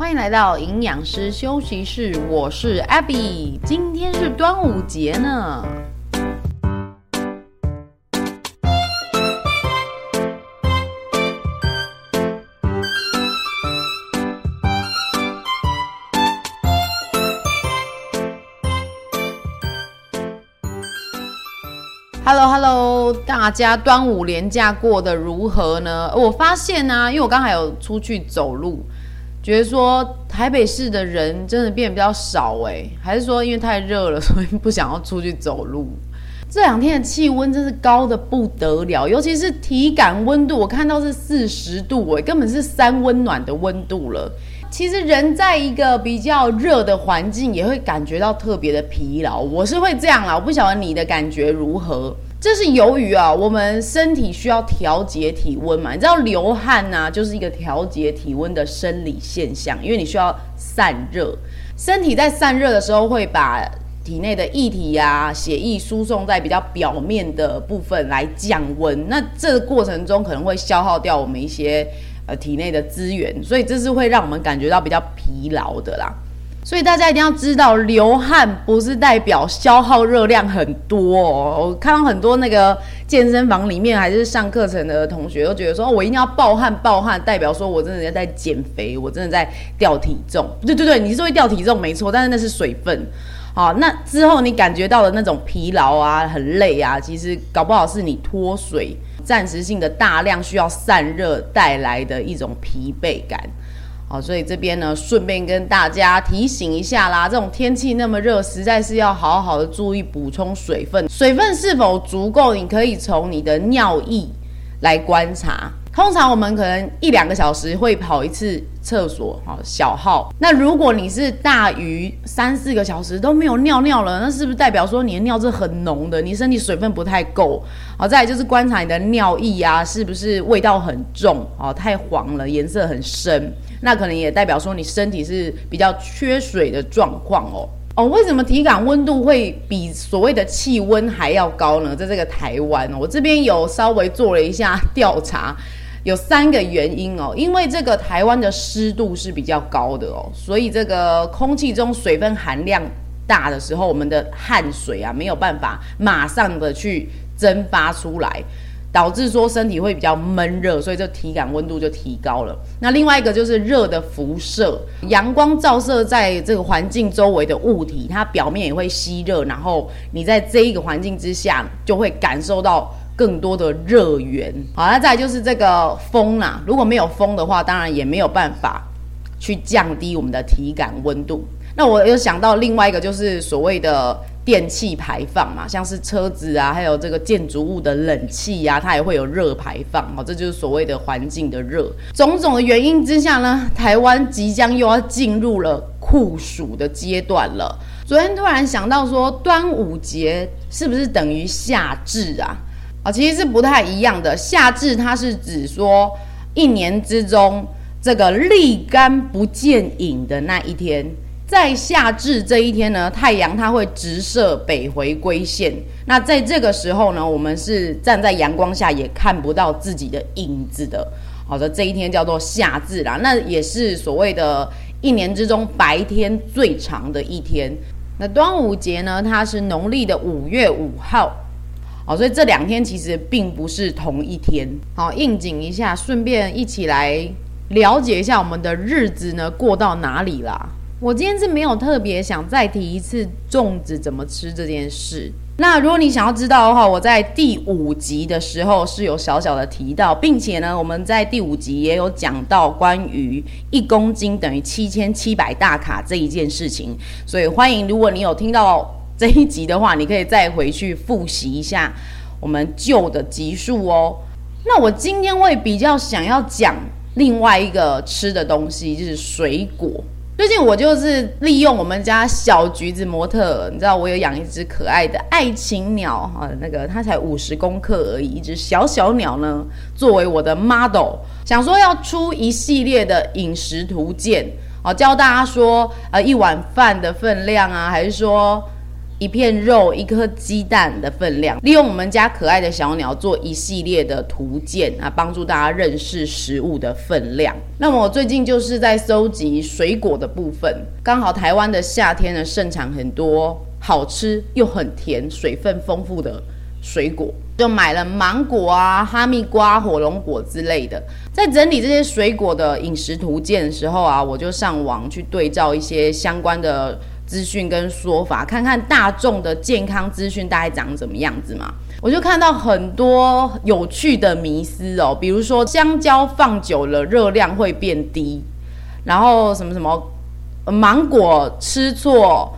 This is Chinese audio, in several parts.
欢迎来到营养师休息室，我是 Abby，今天是端午节呢。Hello Hello，大家端午连假过得如何呢？我发现呢、啊，因为我刚才有出去走路，觉得说台北市的人真的变得比较少哎，还是说因为太热了，所以不想要出去走路？这两天的气温真是高的不得了，尤其是体感温度，我看到是四十度哎，根本是三温暖的温度了。其实人在一个比较热的环境，也会感觉到特别的疲劳。我是会这样啦，我不晓得你的感觉如何。这是由于啊，我们身体需要调节体温嘛。你知道流汗呐、就是一个调节体温的生理现象，因为你需要散热。身体在散热的时候，会把体内的液体呀、啊、血液输送在比较表面的部分来降温。那这个过程中可能会消耗掉我们一些。呃，体内的资源，所以这是会让我们感觉到比较疲劳的啦。所以大家一定要知道，流汗不是代表消耗热量很多哦。我看到很多那个健身房里面还是上课程的同学都觉得说，我一定要暴汗暴汗，代表说我真的在减肥，我真的在掉体重。对对对，你是会掉体重没错，但是那是水分。好，那之后你感觉到的那种疲劳啊、很累啊，其实搞不好是你脱水。暂时性的大量需要散热带来的一种疲惫感，好，所以这边呢，顺便跟大家提醒一下啦，这种天气那么热，实在是要好好的注意补充水分，水分是否足够，你可以从你的尿液来观察。通常我们可能一两个小时会跑一次厕所，好，小号。那如果你是大于三四个小时都没有尿尿了，那是不是代表说你的尿是很浓的，你身体水分不太够？好，再来就是观察你的尿液啊，是不是味道很重？哦，太黄了，颜色很深，那可能也代表说你身体是比较缺水的状况哦。哦，为什么体感温度会比所谓的气温还要高呢？在这个台湾，我这边有稍微做了一下调查。有三个原因哦，因为这个台湾的湿度是比较高的哦，所以这个空气中水分含量大的时候，我们的汗水啊没有办法马上的去蒸发出来，导致说身体会比较闷热，所以这体感温度就提高了。那另外一个就是热的辐射，阳光照射在这个环境周围的物体，它表面也会吸热，然后你在这一个环境之下就会感受到。更多的热源，好，那再就是这个风啦、如果没有风的话，当然也没有办法去降低我们的体感温度。那我又想到另外一个，就是所谓的电气排放嘛，像是车子啊，还有这个建筑物的冷气呀、啊，它也会有热排放。好，这就是所谓的环境的热。种种的原因之下呢，台湾即将又要进入了酷暑的阶段了。昨天突然想到说，端午节是不是等于夏至啊？啊，其实是不太一样的。夏至它是指说一年之中这个立竿不见影的那一天，在夏至这一天呢，太阳它会直射北回归线。那在这个时候呢，我们是站在阳光下也看不到自己的影子的。好的，这一天叫做夏至啦，那也是所谓的一年之中白天最长的一天。那端午节呢，它是农历的五月五号。好，所以这两天其实并不是同一天。好，应景一下，顺便一起来了解一下我们的日子呢过到哪里啦。我今天是没有特别想再提一次粽子怎么吃这件事。那如果你想要知道的话，我在第五集的时候是有小小的提到，并且呢，我们在第五集也有讲到关于一公斤等于七千七百大卡这一件事情。所以欢迎，如果你有听到。这一集的话，你可以再回去复习一下我们旧的集数哦。那我今天会比较想要讲另外一个吃的东西，就是水果。最近我就是利用我们家小橘子模特，你知道我有养一只可爱的爱情鸟啊，那个它才五十公克而已，一只小小鸟呢，作为我的 model，想说要出一系列的饮食图鉴，教大家说，呃，一碗饭的分量啊，还是说。一片肉、一颗鸡蛋的分量，利用我们家可爱的小鸟做一系列的图鉴啊，帮助大家认识食物的分量。那么我最近就是在搜集水果的部分，刚好台湾的夏天呢，盛产很多好吃又很甜、水分丰富的水果，就买了芒果啊、哈密瓜、火龙果之类的。在整理这些水果的饮食图鉴的时候啊，我就上网去对照一些相关的。资讯跟说法，看看大众的健康资讯大概长什么样子嘛？我就看到很多有趣的迷思哦，比如说香蕉放久了热量会变低，然后什么什么芒果吃错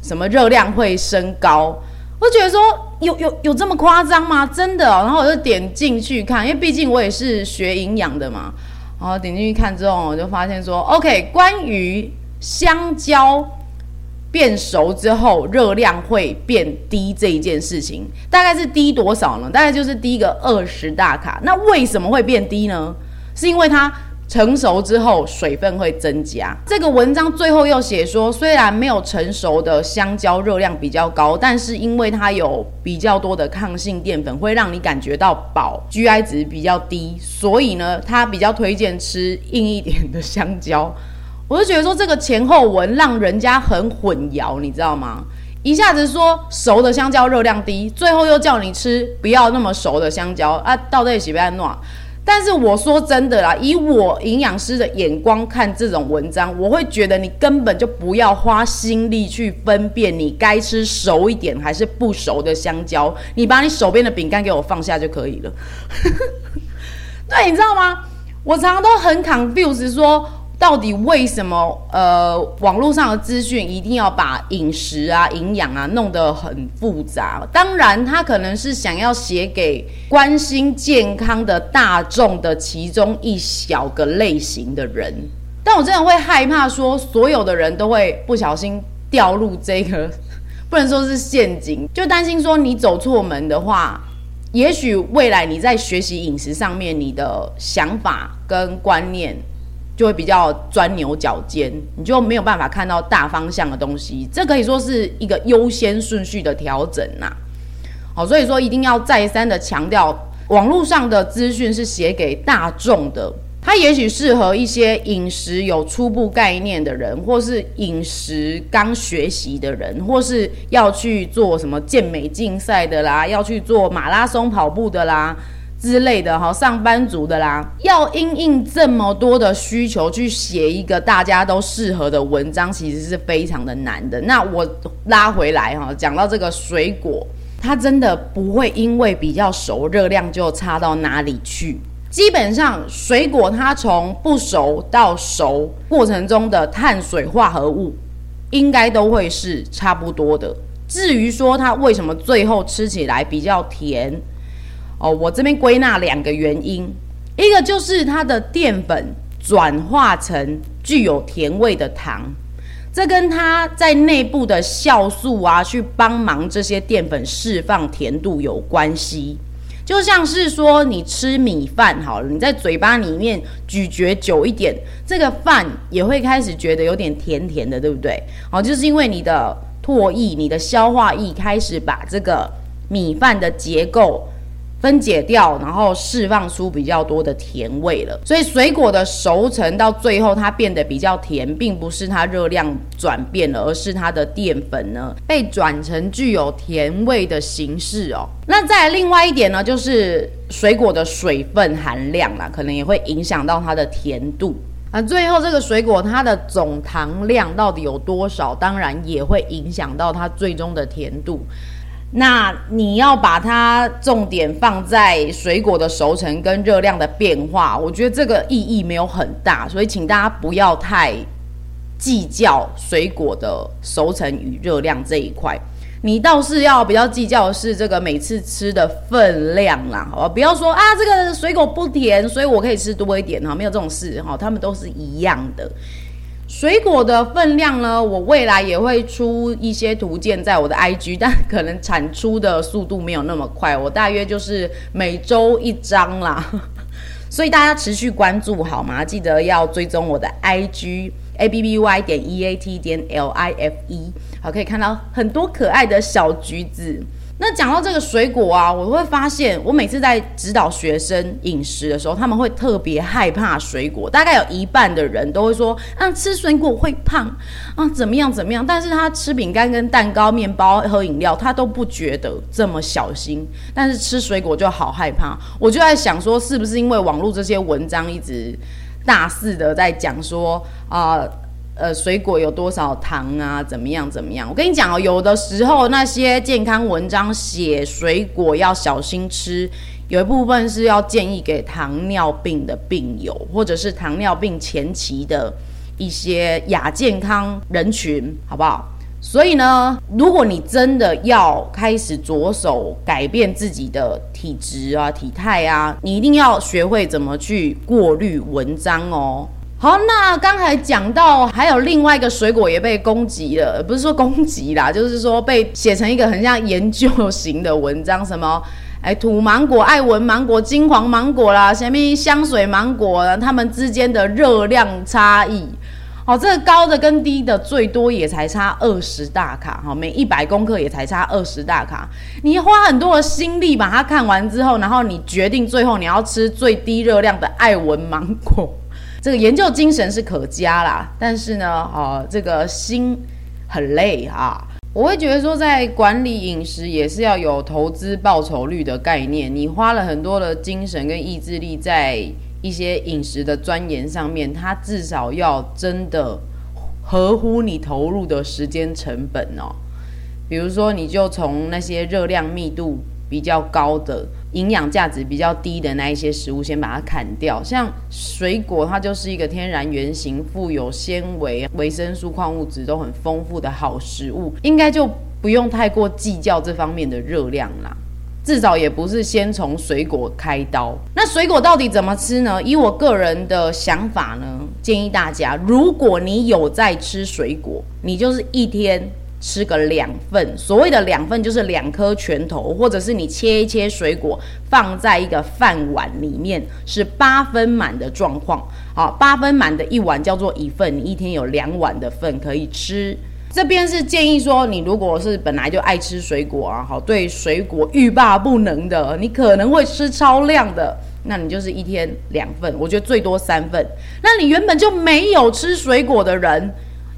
什么热量会升高，我觉得说有有有这么夸张吗？真的？然后我就点进去看，因为毕竟我也是学营养的嘛。然后点进去看之后，我就发现说，OK，关于香蕉。变熟之后热量会变低这一件事情，大概是低多少呢？大概就是低个二十大卡。那为什么会变低呢？是因为它成熟之后水分会增加。这个文章最后又写说，虽然没有成熟的香蕉热量比较高，但是因为它有比较多的抗性淀粉，会让你感觉到饱，GI 值比较低，所以呢，它比较推荐吃硬一点的香蕉。我就觉得说这个前后文让人家很混淆，你知道吗？一下子说熟的香蕉热量低，最后又叫你吃不要那么熟的香蕉啊，到底是不要暖？但是我说真的啦，以我营养师的眼光看这种文章，我会觉得你根本就不要花心力去分辨你该吃熟一点还是不熟的香蕉，你把你手边的饼干给我放下就可以了。对，你知道吗？我常常都很 confused 说。到底为什么呃，网络上的资讯一定要把饮食啊、营养啊弄得很复杂？当然，他可能是想要写给关心健康的大众的其中一小个类型的人。但我真的会害怕说，所有的人都会不小心掉入这个，不能说是陷阱，就担心说你走错门的话，也许未来你在学习饮食上面，你的想法跟观念。就会比较钻牛角尖，你就没有办法看到大方向的东西。这可以说是一个优先顺序的调整呐。好，所以说一定要再三的强调，网络上的资讯是写给大众的，它也许适合一些饮食有初步概念的人，或是饮食刚学习的人，或是要去做什么健美竞赛的啦，要去做马拉松跑步的啦。之类的哈，上班族的啦，要因应这么多的需求去写一个大家都适合的文章，其实是非常的难的。那我拉回来哈，讲到这个水果，它真的不会因为比较熟，热量就差到哪里去。基本上，水果它从不熟到熟过程中的碳水化合物，应该都会是差不多的。至于说它为什么最后吃起来比较甜？哦，我这边归纳两个原因，一个就是它的淀粉转化成具有甜味的糖，这跟它在内部的酵素啊，去帮忙这些淀粉释放甜度有关系。就像是说，你吃米饭好了，你在嘴巴里面咀嚼久一点，这个饭也会开始觉得有点甜甜的，对不对？哦，就是因为你的唾液、你的消化液开始把这个米饭的结构。分解掉，然后释放出比较多的甜味了。所以水果的熟成到最后，它变得比较甜，并不是它热量转变了，而是它的淀粉呢被转成具有甜味的形式哦。那再另外一点呢，就是水果的水分含量啦，可能也会影响到它的甜度。那最后这个水果它的总糖量到底有多少，当然也会影响到它最终的甜度。那你要把它重点放在水果的熟成跟热量的变化，我觉得这个意义没有很大，所以请大家不要太计较水果的熟成与热量这一块。你倒是要比较计较的是这个每次吃的分量啦，好吧？不要说啊，这个水果不甜，所以我可以吃多一点哈，没有这种事哈，它们都是一样的。水果的分量呢，我未来也会出一些图鉴在我的 IG，但可能产出的速度没有那么快，我大约就是每周一张啦。所以大家持续关注好吗？记得要追踪我的 IG A B B Y 点 E A T 点 L I F E，好，可以看到很多可爱的小橘子。那讲到这个水果啊，我会发现，我每次在指导学生饮食的时候，他们会特别害怕水果。大概有一半的人都会说，啊，吃水果会胖啊，怎么样怎么样。但是他吃饼干、跟蛋糕、面包、喝饮料，他都不觉得这么小心。但是吃水果就好害怕。我就在想说，是不是因为网络这些文章一直大肆的在讲说啊？呃，水果有多少糖啊？怎么样？怎么样？我跟你讲哦，有的时候那些健康文章写水果要小心吃，有一部分是要建议给糖尿病的病友，或者是糖尿病前期的一些亚健康人群，好不好？所以呢，如果你真的要开始着手改变自己的体质啊、体态啊，你一定要学会怎么去过滤文章哦。好，那刚才讲到还有另外一个水果也被攻击了，不是说攻击啦，就是说被写成一个很像研究型的文章，什么 哎土芒果、爱文芒果、金黄芒果啦，什么香水芒果，它们之间的热量差异，好，这个高的跟低的最多也才差二十大卡，哈，每一百公克也才差二十大卡，你花很多的心力把它看完之后，然后你决定最后你要吃最低热量的爱文芒果。这个研究精神是可嘉啦，但是呢，啊，这个心很累啊。我会觉得说，在管理饮食也是要有投资报酬率的概念。你花了很多的精神跟意志力在一些饮食的钻研上面，它至少要真的合乎你投入的时间成本哦。比如说，你就从那些热量密度比较高的。营养价值比较低的那一些食物，先把它砍掉。像水果，它就是一个天然原型、富有纤维、维生素、矿物质都很丰富的好食物，应该就不用太过计较这方面的热量啦。至少也不是先从水果开刀。那水果到底怎么吃呢？以我个人的想法呢，建议大家，如果你有在吃水果，你就是一天。吃个两份，所谓的两份就是两颗拳头，或者是你切一切水果放在一个饭碗里面，是八分满的状况。好，八分满的一碗叫做一份，你一天有两碗的份可以吃。这边是建议说，你如果是本来就爱吃水果啊，好，对水果欲罢不能的，你可能会吃超量的，那你就是一天两份，我觉得最多三份。那你原本就没有吃水果的人，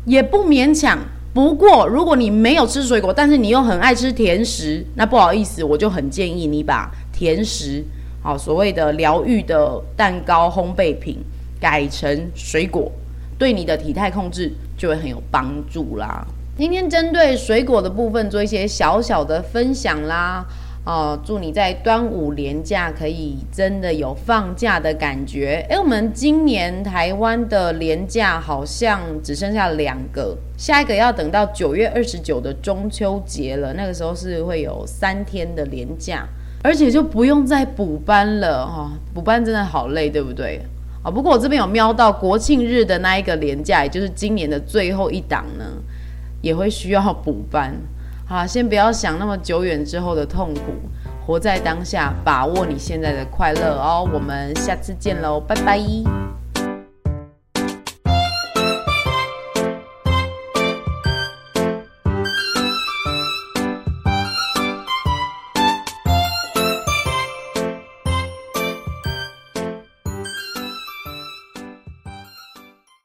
也不勉强。不过，如果你没有吃水果，但是你又很爱吃甜食，那不好意思，我就很建议你把甜食，好，所谓的疗愈的蛋糕、烘焙品改成水果，对你的体态控制就会很有帮助啦。今天针对水果的部分做一些小小的分享啦。哦，祝你在端午连假可以真的有放假的感觉。诶，我们今年台湾的连假好像只剩下两个，下一个要等到九月二十九的中秋节了，那个时候是会有三天的连假，而且就不用再补班了哈。补班真的好累，对不对？啊，不过我这边有瞄到国庆日的那一个连假，也就是今年的最后一档呢，也会需要补班。好，先不要想那么久远之后的痛苦，活在当下，把握你现在的快乐哦。我们下次见喽，拜拜。